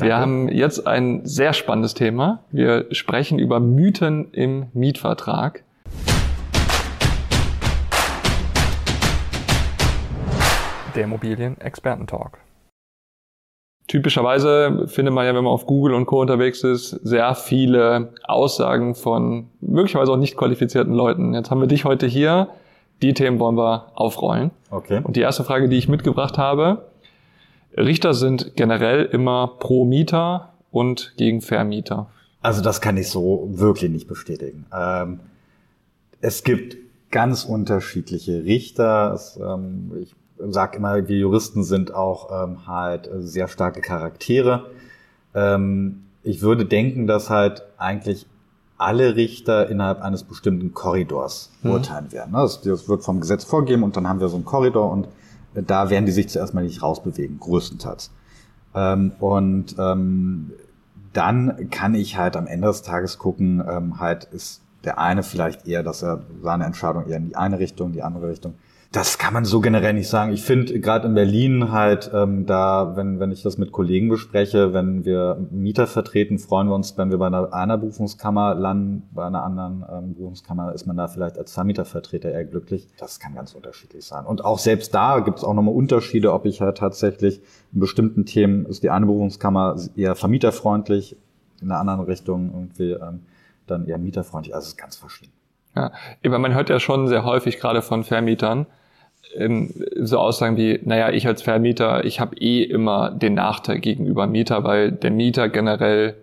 Wir haben jetzt ein sehr spannendes Thema. Wir sprechen über Mythen im Mietvertrag. Der Immobilien-Experten-Talk. Typischerweise findet man ja, wenn man auf Google und Co. unterwegs ist, sehr viele Aussagen von möglicherweise auch nicht qualifizierten Leuten. Jetzt haben wir dich heute hier. Die Themen wollen wir aufrollen. Okay. Und die erste Frage, die ich mitgebracht habe, Richter sind generell immer pro Mieter und gegen Vermieter. Also das kann ich so wirklich nicht bestätigen. Ähm, es gibt ganz unterschiedliche Richter. Es, ähm, ich sage immer, wir Juristen sind auch ähm, halt sehr starke Charaktere. Ähm, ich würde denken, dass halt eigentlich alle Richter innerhalb eines bestimmten Korridors mhm. urteilen werden. Das, das wird vom Gesetz vorgegeben und dann haben wir so einen Korridor und da werden die sich zuerst mal nicht rausbewegen, größtenteils. Ähm, und ähm, dann kann ich halt am Ende des Tages gucken, ähm, halt ist der eine vielleicht eher, dass er seine Entscheidung eher in die eine Richtung, die andere Richtung das kann man so generell nicht sagen. Ich finde gerade in Berlin halt ähm, da, wenn, wenn ich das mit Kollegen bespreche, wenn wir Mieter vertreten, freuen wir uns, wenn wir bei einer, einer Berufungskammer landen, bei einer anderen ähm, Berufungskammer ist man da vielleicht als Vermietervertreter eher glücklich. Das kann ganz unterschiedlich sein. Und auch selbst da gibt es auch nochmal Unterschiede, ob ich halt tatsächlich in bestimmten Themen ist die eine Berufungskammer eher vermieterfreundlich, in der anderen Richtung irgendwie ähm, dann eher mieterfreundlich. Also es ist ganz verschieden. Ja, aber man hört ja schon sehr häufig gerade von Vermietern, ähm, so Aussagen wie, naja, ich als Vermieter, ich habe eh immer den Nachteil gegenüber Mieter, weil der Mieter generell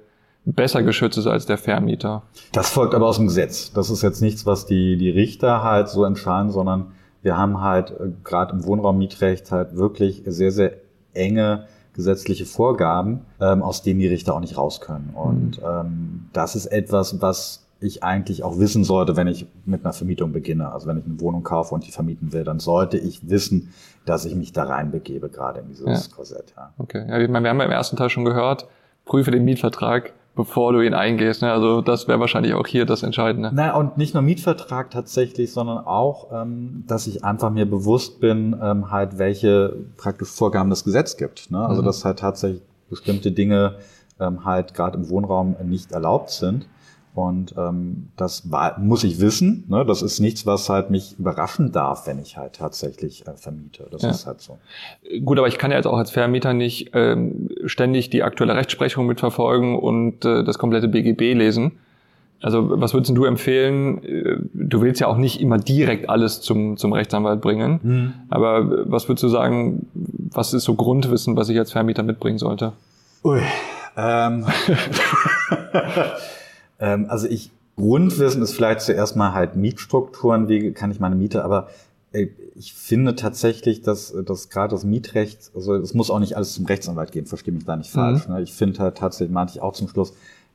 besser geschützt ist als der Vermieter. Das folgt aber aus dem Gesetz. Das ist jetzt nichts, was die, die Richter halt so entscheiden, sondern wir haben halt äh, gerade im Wohnraummietrecht halt wirklich sehr, sehr enge gesetzliche Vorgaben, ähm, aus denen die Richter auch nicht raus können. Und mhm. ähm, das ist etwas, was ich eigentlich auch wissen sollte, wenn ich mit einer Vermietung beginne. Also wenn ich eine Wohnung kaufe und die vermieten will, dann sollte ich wissen, dass ich mich da reinbegebe, gerade in dieses ja. Korsett. Ja. Okay, ja, ich meine, wir haben ja im ersten Teil schon gehört, prüfe den Mietvertrag, bevor du ihn eingehst. Ne? Also das wäre wahrscheinlich auch hier das Entscheidende. Na und nicht nur Mietvertrag tatsächlich, sondern auch, ähm, dass ich einfach mir bewusst bin, ähm, halt welche praktisch Vorgaben das Gesetz gibt. Ne? Also mhm. dass halt tatsächlich bestimmte Dinge ähm, halt gerade im Wohnraum nicht erlaubt sind. Und ähm, das war, muss ich wissen. Ne? Das ist nichts, was halt mich überraschen darf, wenn ich halt tatsächlich äh, vermiete. Das ja. ist halt so. Gut, aber ich kann ja jetzt auch als Vermieter nicht ähm, ständig die aktuelle Rechtsprechung mitverfolgen und äh, das komplette BGB lesen. Also was würdest du empfehlen? Äh, du willst ja auch nicht immer direkt alles zum, zum Rechtsanwalt bringen. Mhm. Aber was würdest du sagen, was ist so Grundwissen, was ich als Vermieter mitbringen sollte? Ui. Ähm. Ähm, also ich, Grundwissen ist vielleicht zuerst mal halt Mietstrukturen, wie kann ich meine Miete, aber äh, ich finde tatsächlich, dass, dass gerade das Mietrecht, also es muss auch nicht alles zum Rechtsanwalt gehen, verstehe mich da nicht falsch. Mhm. Ne? Ich finde halt tatsächlich, meinte ich auch zum Schluss,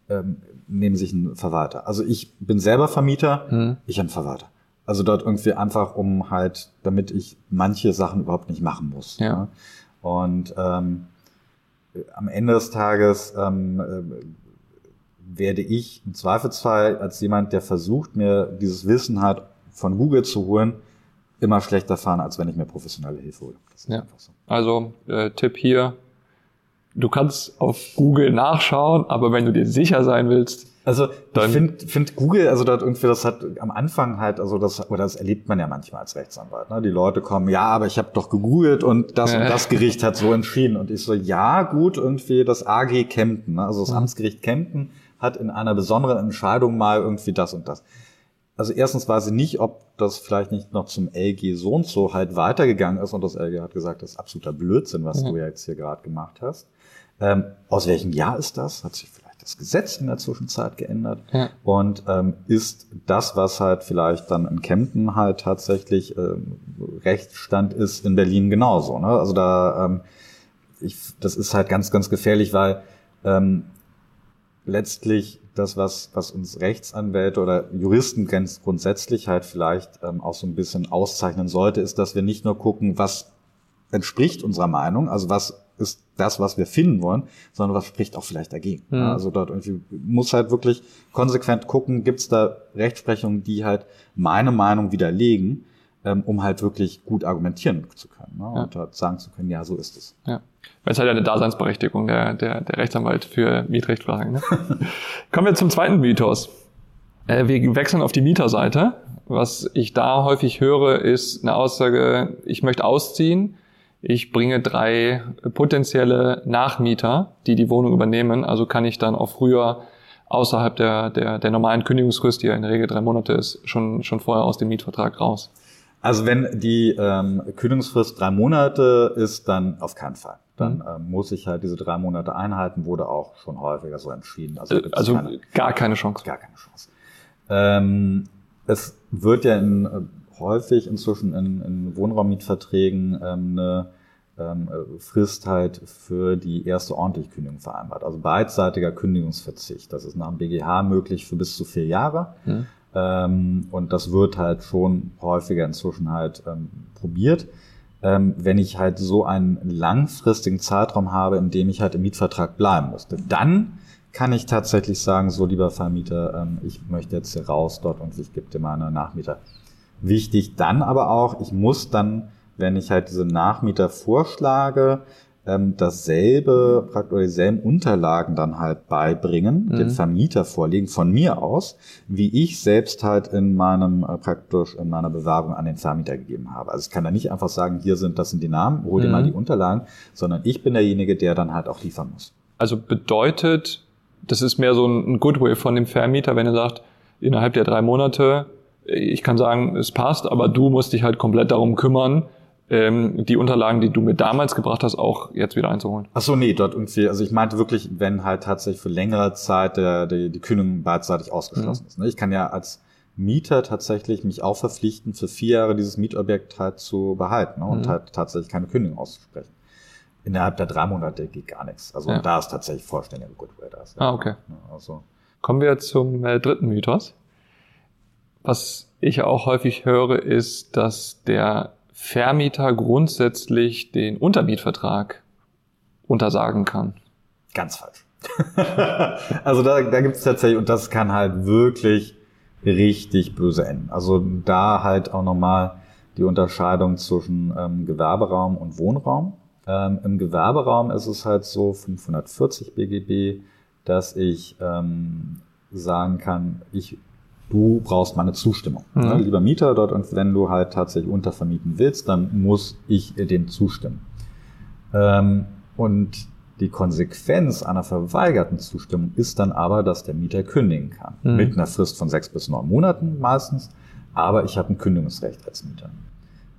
ähm, nehmen sich einen Verwalter. Also ich bin selber Vermieter, mhm. ich habe einen Verwalter. Also dort irgendwie einfach, um halt, damit ich manche Sachen überhaupt nicht machen muss. Ja. Ne? Und ähm, am Ende des Tages ähm, äh, werde ich im Zweifelsfall als jemand, der versucht, mir dieses Wissen hat, von Google zu holen, immer schlechter fahren, als wenn ich mir professionelle Hilfe hole. ja. So. Also äh, Tipp hier, du kannst auf Google nachschauen, aber wenn du dir sicher sein willst, also ich finde find Google, also dort irgendwie, das hat am Anfang halt, also das, oder das erlebt man ja manchmal als Rechtsanwalt. Ne? Die Leute kommen, ja, aber ich habe doch gegoogelt und das und das Gericht hat so entschieden. Und ich so, ja, gut, irgendwie das AG Kempten, ne? also das Amtsgericht Kempten hat in einer besonderen Entscheidung mal irgendwie das und das. Also erstens weiß ich nicht, ob das vielleicht nicht noch zum LG so und so halt weitergegangen ist und das LG hat gesagt, das ist absoluter Blödsinn, was mhm. du ja jetzt hier gerade gemacht hast. Ähm, aus welchem Jahr ist das? Hat sich vielleicht das Gesetz in der Zwischenzeit geändert? Ja. Und ähm, ist das, was halt vielleicht dann in Kempten halt tatsächlich ähm, Rechtsstand ist, in Berlin genauso? Ne? Also da, ähm, ich, das ist halt ganz, ganz gefährlich, weil ähm, letztlich das, was, was uns Rechtsanwälte oder Juristen ganz grundsätzlich halt vielleicht ähm, auch so ein bisschen auszeichnen sollte, ist, dass wir nicht nur gucken, was entspricht unserer Meinung, also was ist das, was wir finden wollen, sondern was spricht auch vielleicht dagegen. Mhm. Also dort irgendwie muss halt wirklich konsequent gucken, gibt es da Rechtsprechungen, die halt meine Meinung widerlegen, ähm, um halt wirklich gut argumentieren zu können ne? ja. und halt sagen zu können, ja, so ist es. Ja. Das ist halt eine Daseinsberechtigung, der, der, der Rechtsanwalt für Mietrechtfragen. Ne? Kommen wir zum zweiten Mythos. Äh, wir wechseln auf die Mieterseite. Was ich da häufig höre, ist eine Aussage, ich möchte ausziehen, ich bringe drei potenzielle Nachmieter, die die Wohnung übernehmen, also kann ich dann auch früher außerhalb der, der, der normalen Kündigungsfrist, die ja in der Regel drei Monate ist, schon, schon vorher aus dem Mietvertrag raus. Also wenn die ähm, Kündigungsfrist drei Monate ist, dann auf keinen Fall. Dann ähm, muss ich halt diese drei Monate einhalten, wurde auch schon häufiger so entschieden. Also, äh, also keine, gar keine Chance. Gar keine Chance. Ähm, es wird ja in, äh, häufig inzwischen in, in Wohnraummietverträgen ähm, eine ähm, Frist halt für die erste ordentliche Kündigung vereinbart. Also beidseitiger Kündigungsverzicht. Das ist nach dem BGH möglich für bis zu vier Jahre. Mhm. Ähm, und das wird halt schon häufiger inzwischen halt ähm, probiert. Ähm, wenn ich halt so einen langfristigen Zeitraum habe, in dem ich halt im Mietvertrag bleiben musste, dann kann ich tatsächlich sagen, so lieber Vermieter, ähm, ich möchte jetzt hier raus dort und ich gebe dir meine Nachmieter. Wichtig dann aber auch, ich muss dann, wenn ich halt diese Nachmieter vorschlage, ähm, dasselbe, praktisch dieselben Unterlagen dann halt beibringen, mhm. dem Vermieter vorlegen, von mir aus, wie ich selbst halt in meinem, äh, praktisch in meiner Bewerbung an den Vermieter gegeben habe. Also ich kann da nicht einfach sagen, hier sind, das sind die Namen, hol dir mhm. mal die Unterlagen, sondern ich bin derjenige, der dann halt auch liefern muss. Also bedeutet, das ist mehr so ein Goodwill von dem Vermieter, wenn er sagt, innerhalb der drei Monate, ich kann sagen, es passt, aber du musst dich halt komplett darum kümmern, ähm, die Unterlagen, die du mir damals gebracht hast, auch jetzt wieder einzuholen. Ach so, nee, dort irgendwie, also ich meinte wirklich, wenn halt tatsächlich für längere Zeit der, die, die Kündigung beidseitig ausgeschlossen mhm. ist. Ne? Ich kann ja als Mieter tatsächlich mich auch verpflichten, für vier Jahre dieses Mietobjekt halt zu behalten ne? und mhm. halt tatsächlich keine Kündigung auszusprechen innerhalb der drei Monate geht gar nichts. Also ja. da ist tatsächlich vollständiger Goodwill da. Ah, okay. Also. Kommen wir zum äh, dritten Mythos. Was ich auch häufig höre, ist, dass der Vermieter grundsätzlich den Untermietvertrag untersagen kann. Ganz falsch. also da, da gibt es tatsächlich, und das kann halt wirklich richtig böse enden. Also da halt auch nochmal die Unterscheidung zwischen ähm, Gewerberaum und Wohnraum. Ähm, Im Gewerberaum ist es halt so 540 BGB, dass ich ähm, sagen kann, ich, du brauchst meine Zustimmung. Mhm. Ne? Lieber Mieter dort, und wenn du halt tatsächlich untervermieten willst, dann muss ich dem zustimmen. Ähm, und die Konsequenz einer verweigerten Zustimmung ist dann aber, dass der Mieter kündigen kann. Mhm. Mit einer Frist von sechs bis neun Monaten meistens. Aber ich habe ein Kündigungsrecht als Mieter.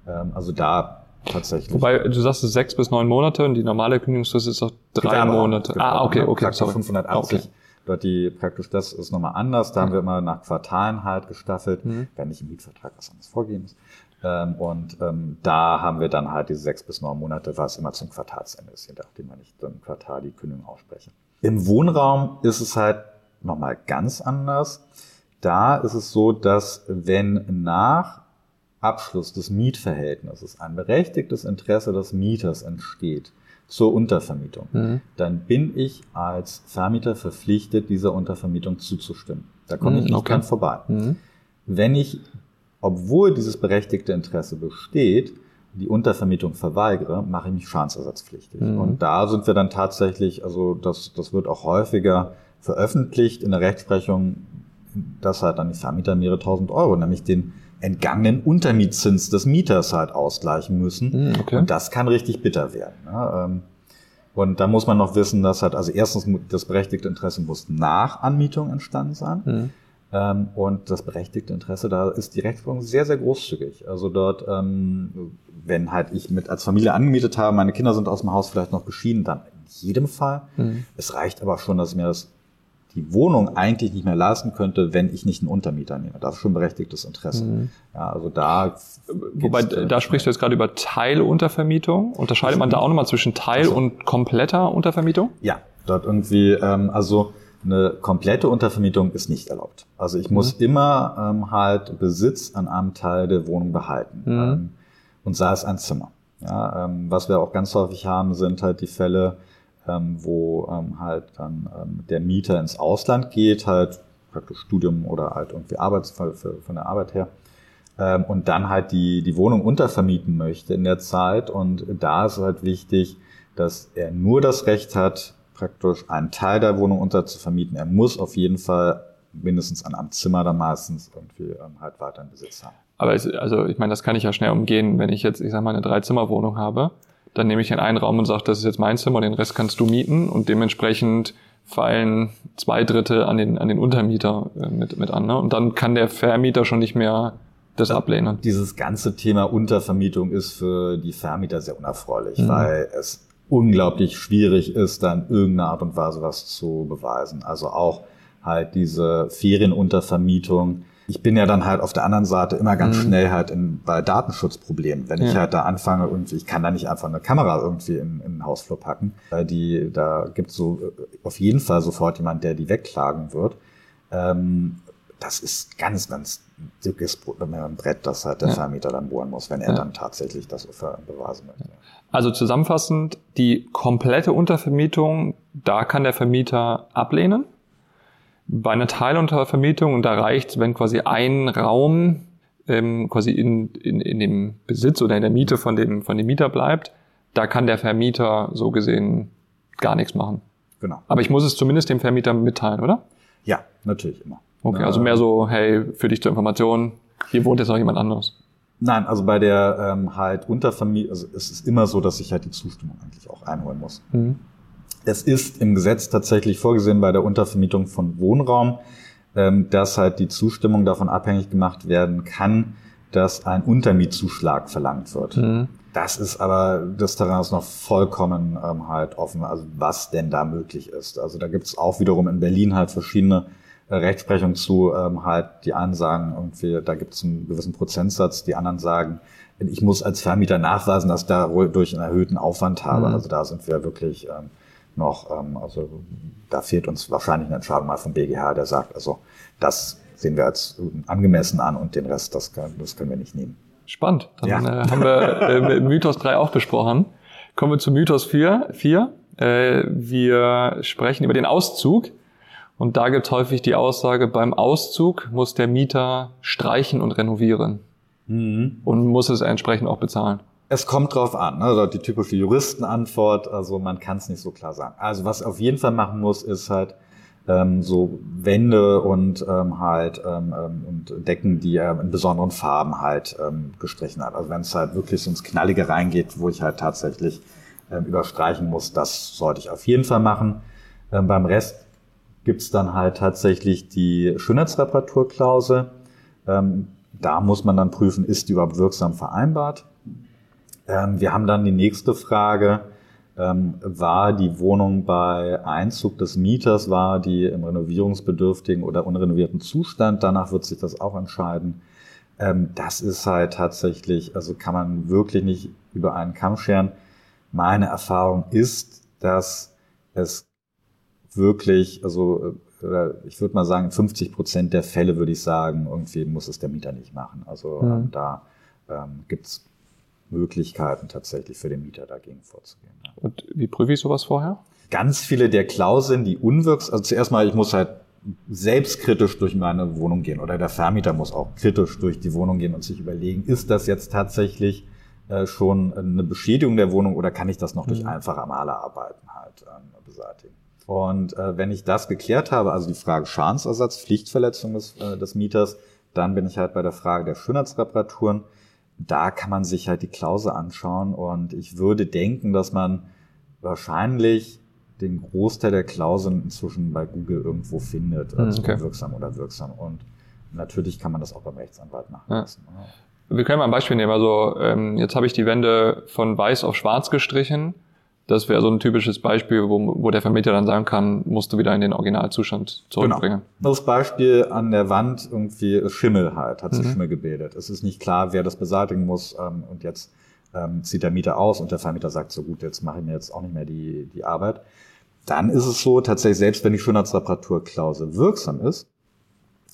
Ähm, also da tatsächlich. Wobei, du sagst es sechs bis neun Monate und die normale Kündigungsfrist ist doch drei Gewerbe Monate. Genau. Ah, okay, okay. Sorry. 580. Okay. Dort die praktisch, das ist nochmal anders. Da mhm. haben wir immer nach Quartalen halt gestaffelt, mhm. wenn nicht im Mietvertrag was anderes vorgegeben ist. Ähm, und ähm, da haben wir dann halt diese sechs bis neun Monate, was immer zum Quartalsende ist, je nachdem man nicht im Quartal die Kündigung ausspreche. Im Wohnraum ist es halt nochmal ganz anders. Da ist es so, dass wenn nach Abschluss des Mietverhältnisses ein berechtigtes Interesse des Mieters entsteht zur Untervermietung, mhm. dann bin ich als Vermieter verpflichtet, dieser Untervermietung zuzustimmen. Da komme ich mhm, nicht okay. dran vorbei. Mhm. Wenn ich, obwohl dieses berechtigte Interesse besteht, die Untervermietung verweigere, mache ich mich schadensersatzpflichtig. Mhm. Und da sind wir dann tatsächlich, also das, das wird auch häufiger veröffentlicht in der Rechtsprechung, dass halt dann die Vermieter mehrere tausend Euro, nämlich den entgangenen Untermietzins des Mieters halt ausgleichen müssen. Hm, okay. Und das kann richtig bitter werden. Ne? Ähm, und da muss man noch wissen, dass halt, also erstens das berechtigte Interesse muss nach Anmietung entstanden sein. Mhm. und das berechtigte Interesse, da ist die Rechtsprechung sehr, sehr großzügig. Also dort, ähm, wenn halt ich mit als Familie angemietet habe, meine Kinder sind aus dem Haus vielleicht noch geschieden, dann in jedem Fall. Mhm. Es reicht aber schon, dass mir das die Wohnung eigentlich nicht mehr leisten könnte, wenn ich nicht einen Untermieter nehme. Das ist schon berechtigtes Interesse. Mhm. Ja, also da. Wobei, da sprichst du jetzt gerade über Teiluntervermietung. Unterscheidet man da auch nochmal zwischen Teil- also, und kompletter Untervermietung? Ja, dort irgendwie, ähm, also eine komplette Untervermietung ist nicht erlaubt. Also ich muss mhm. immer ähm, halt Besitz an einem Teil der Wohnung behalten. Mhm. Ähm, und sei es ein Zimmer. Ja, ähm, was wir auch ganz häufig haben, sind halt die Fälle, ähm, wo ähm, halt dann ähm, der Mieter ins Ausland geht, halt praktisch Studium oder halt irgendwie Arbeitsfall von der Arbeit her ähm, und dann halt die, die Wohnung untervermieten möchte in der Zeit. Und da ist halt wichtig, dass er nur das Recht hat, praktisch einen Teil der Wohnung unterzuvermieten. Er muss auf jeden Fall mindestens an einem Zimmer dann meistens irgendwie ähm, halt weiter in Besitz haben. Aber es, also ich meine, das kann ich ja schnell umgehen, wenn ich jetzt, ich sag mal, eine Dreizimmerwohnung habe, dann nehme ich in einen Raum und sage, das ist jetzt mein Zimmer, den Rest kannst du mieten und dementsprechend fallen zwei Drittel an den, an den Untermieter äh, mit, mit an. Ne? Und dann kann der Vermieter schon nicht mehr das ablehnen. Dieses ganze Thema Untervermietung ist für die Vermieter sehr unerfreulich, mhm. weil es unglaublich schwierig ist, dann irgendeine Art und Weise was zu beweisen. Also auch halt diese Ferienuntervermietung. Ich bin ja dann halt auf der anderen Seite immer ganz mhm. schnell halt in, bei Datenschutzproblemen. Wenn ja. ich halt da anfange, irgendwie, ich kann da nicht einfach eine Kamera irgendwie in, in den Hausflur packen. Weil die, da gibt es so äh, auf jeden Fall sofort jemand, der die wegklagen wird. Ähm, das ist ganz, ganz dickes Brett, das halt der ja. Vermieter dann bohren muss, wenn er ja. dann tatsächlich das beweisen möchte. Also zusammenfassend, die komplette Untervermietung, da kann der Vermieter ablehnen. Bei einer Teiluntervermietung, und da reicht wenn quasi ein Raum ähm, quasi in, in, in dem Besitz oder in der Miete von dem, von dem Mieter bleibt, da kann der Vermieter so gesehen gar nichts machen. Genau. Aber ich muss es zumindest dem Vermieter mitteilen, oder? Ja, natürlich immer. Okay, also mehr so, hey, für dich zur Information, hier wohnt jetzt noch jemand anderes. Nein, also bei der ähm, halt Unterfamilie, also es ist immer so, dass ich halt die Zustimmung eigentlich auch einholen muss. Mhm. Es ist im Gesetz tatsächlich vorgesehen bei der Untervermietung von Wohnraum, ähm, dass halt die Zustimmung davon abhängig gemacht werden kann, dass ein Untermietzuschlag verlangt wird. Mhm. Das ist aber, das Terrain ist noch vollkommen ähm, halt offen, also was denn da möglich ist. Also da gibt es auch wiederum in Berlin halt verschiedene äh, Rechtsprechung zu, ähm, halt die einen sagen irgendwie, da gibt es einen gewissen Prozentsatz, die anderen sagen, ich muss als Vermieter nachweisen, dass ich da durch einen erhöhten Aufwand habe. Mhm. Also da sind wir wirklich ähm, noch, ähm, also da fehlt uns wahrscheinlich eine Entscheidung mal vom BGH, der sagt, also das sehen wir als angemessen an und den Rest, das, das können wir nicht nehmen. Spannend. Dann ja. äh, haben wir äh, Mythos 3 auch besprochen. Kommen wir zu Mythos 4. 4. Äh, wir sprechen über den Auszug. Und da gibt es häufig die Aussage, beim Auszug muss der Mieter streichen und renovieren. Mhm. Und muss es entsprechend auch bezahlen. Es kommt drauf an, ne? also die typische Juristenantwort, also man kann es nicht so klar sagen. Also was auf jeden Fall machen muss, ist halt ähm, so Wände und ähm, halt ähm, ähm und Decken, die er in besonderen Farben halt ähm, gestrichen hat. Also wenn es halt wirklich so ins Knallige reingeht, wo ich halt tatsächlich ähm, überstreichen muss, das sollte ich auf jeden Fall machen. Ähm, beim Rest gibt's dann halt tatsächlich die Schönheitsreparaturklausel. Ähm, da muss man dann prüfen, ist die überhaupt wirksam vereinbart. Ähm, wir haben dann die nächste Frage, ähm, war die Wohnung bei Einzug des Mieters, war die im renovierungsbedürftigen oder unrenovierten Zustand? Danach wird sich das auch entscheiden. Ähm, das ist halt tatsächlich, also kann man wirklich nicht über einen Kamm scheren. Meine Erfahrung ist, dass es wirklich, also äh, ich würde mal sagen, 50 Prozent der Fälle würde ich sagen, irgendwie muss es der Mieter nicht machen. Also mhm. da ähm, gibt es Möglichkeiten tatsächlich für den Mieter dagegen vorzugehen. Und wie prüfe ich sowas vorher? Ganz viele der Klauseln, die unwirksam, also zuerst mal, ich muss halt selbstkritisch durch meine Wohnung gehen oder der Vermieter muss auch kritisch durch die Wohnung gehen und sich überlegen, ist das jetzt tatsächlich äh, schon eine Beschädigung der Wohnung oder kann ich das noch durch mhm. einfache Malerarbeiten halt ähm, beseitigen? Und äh, wenn ich das geklärt habe, also die Frage Schadensersatz, Pflichtverletzung des, äh, des Mieters, dann bin ich halt bei der Frage der Schönheitsreparaturen. Da kann man sich halt die Klausel anschauen und ich würde denken, dass man wahrscheinlich den Großteil der Klauseln inzwischen bei Google irgendwo findet, hm, also okay. wirksam oder wirksam. Und natürlich kann man das auch beim Rechtsanwalt nachweisen. Ja. Wir können mal ein Beispiel nehmen. Also ähm, jetzt habe ich die Wände von weiß auf schwarz gestrichen das wäre so ein typisches Beispiel, wo, wo der Vermieter dann sagen kann, musst du wieder in den Originalzustand zurückbringen. Genau. Das Beispiel an der Wand irgendwie Schimmel halt, hat sich mhm. Schimmel gebildet. Es ist nicht klar, wer das beseitigen muss ähm, und jetzt ähm, zieht der Mieter aus und der Vermieter sagt, so gut, jetzt mache ich mir jetzt auch nicht mehr die, die Arbeit. Dann ist es so, tatsächlich, selbst wenn die Schönheitsreparaturklausel wirksam ist,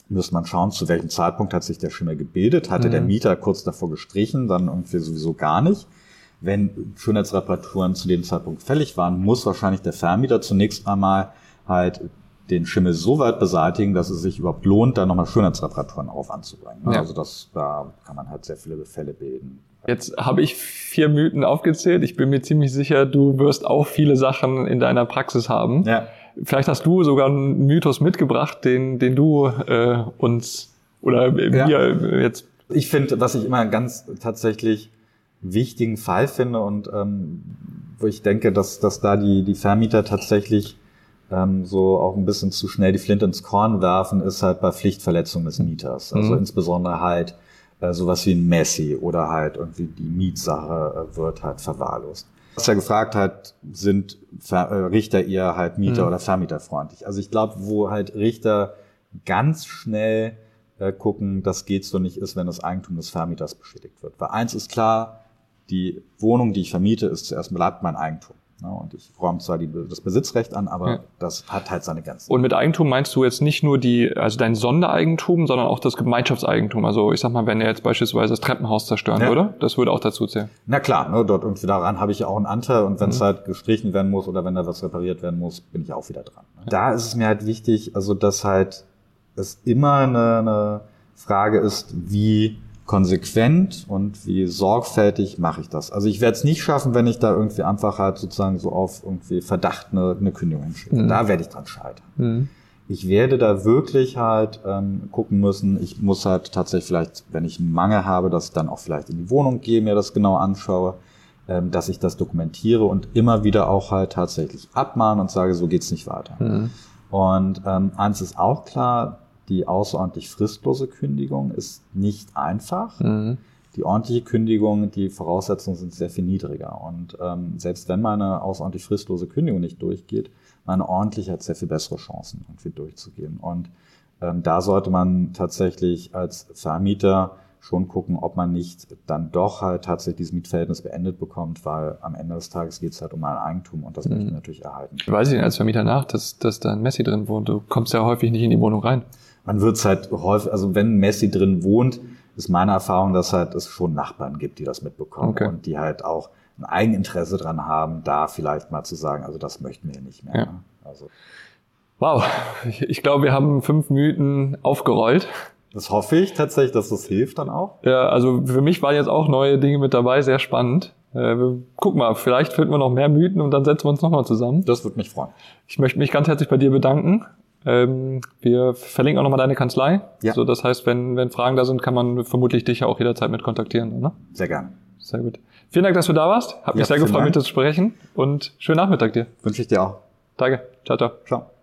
müsste man schauen, zu welchem Zeitpunkt hat sich der Schimmel gebildet. Hatte mhm. der Mieter kurz davor gestrichen, dann irgendwie sowieso gar nicht wenn Schönheitsreparaturen zu dem Zeitpunkt fällig waren, muss wahrscheinlich der Vermieter zunächst einmal halt den Schimmel so weit beseitigen, dass es sich überhaupt lohnt, da nochmal Schönheitsreparaturen auf anzubringen. Ja. Also das, da kann man halt sehr viele Fälle bilden, Jetzt habe ich vier Mythen aufgezählt. Ich bin mir ziemlich sicher, du wirst auch viele Sachen in deiner Praxis haben. Ja. Vielleicht hast du sogar einen Mythos mitgebracht, den, den du äh, uns oder ja. wir jetzt. Ich finde, was ich immer ganz tatsächlich wichtigen Fall finde und ähm, wo ich denke, dass, dass da die, die Vermieter tatsächlich ähm, so auch ein bisschen zu schnell die Flinte ins Korn werfen, ist halt bei Pflichtverletzung des Mieters. Also mhm. insbesondere halt äh, sowas wie ein Messi oder halt irgendwie die Mietsache äh, wird halt verwahrlost. Was ja gefragt hat, sind Ver äh, Richter eher halt Mieter- mhm. oder Vermieterfreundlich. Also ich glaube, wo halt Richter ganz schnell äh, gucken, das geht so nicht ist, wenn das Eigentum des Vermieters beschädigt wird. Weil eins ist klar, die Wohnung, die ich vermiete, ist zuerst bleibt mein Eigentum. Ne? Und ich räume zwar die, das Besitzrecht an, aber ja. das hat halt seine Grenzen. Und mit Eigentum meinst du jetzt nicht nur die, also dein Sondereigentum, sondern auch das Gemeinschaftseigentum. Also ich sag mal, wenn er jetzt beispielsweise das Treppenhaus zerstören ja. würde, das würde auch dazu zählen. Na klar, ne, dort irgendwie daran habe ich ja auch einen Anteil und wenn es mhm. halt gestrichen werden muss oder wenn da was repariert werden muss, bin ich auch wieder dran. Ne? Da ist es mir halt wichtig, also dass halt es immer eine, eine Frage ist, wie konsequent und wie sorgfältig mache ich das. Also ich werde es nicht schaffen, wenn ich da irgendwie einfach halt sozusagen so auf irgendwie Verdacht eine, eine Kündigung hinschicke. Mhm. Da werde ich dran scheitern. Mhm. Ich werde da wirklich halt ähm, gucken müssen. Ich muss halt tatsächlich vielleicht, wenn ich einen Mangel habe, dass ich dann auch vielleicht in die Wohnung gehe, mir das genau anschaue, ähm, dass ich das dokumentiere und immer wieder auch halt tatsächlich abmahne und sage, so geht's nicht weiter. Mhm. Und ähm, eins ist auch klar, die außerordentlich fristlose Kündigung ist nicht einfach. Mhm. Die ordentliche Kündigung, die Voraussetzungen sind sehr viel niedriger. Und ähm, selbst wenn meine außerordentlich fristlose Kündigung nicht durchgeht, meine ordentliche hat sehr viel bessere Chancen, irgendwie durchzugehen. Und ähm, da sollte man tatsächlich als Vermieter schon gucken, ob man nicht dann doch halt tatsächlich dieses Mietverhältnis beendet bekommt, weil am Ende des Tages geht es halt um ein Eigentum und das mhm. möchte ich natürlich erhalten. Weiß ich denn als Vermieter nach, dass, dass da ein Messi drin wohnt? Du kommst ja häufig nicht in die Wohnung rein man wird es halt häufig, also wenn Messi drin wohnt, ist meine Erfahrung, dass halt es schon Nachbarn gibt, die das mitbekommen okay. und die halt auch ein Eigeninteresse dran haben, da vielleicht mal zu sagen, also das möchten wir nicht mehr. Ja. Ne? Also. Wow, ich, ich glaube, wir haben fünf Mythen aufgerollt. Das hoffe ich tatsächlich, dass das hilft dann auch. Ja, also für mich waren jetzt auch neue Dinge mit dabei, sehr spannend. Äh, guck mal, vielleicht finden wir noch mehr Mythen und dann setzen wir uns nochmal zusammen. Das würde mich freuen. Ich möchte mich ganz herzlich bei dir bedanken ähm, wir verlinken auch nochmal deine Kanzlei. Ja. So, das heißt, wenn, wenn Fragen da sind, kann man vermutlich dich ja auch jederzeit mit kontaktieren. Ne? Sehr gerne. Sehr gut. Vielen Dank, dass du da warst. Hat mich ja, sehr gefreut, mit dir zu sprechen und schönen Nachmittag dir. Wünsche ich dir auch. Danke. Ciao, ciao. Ciao.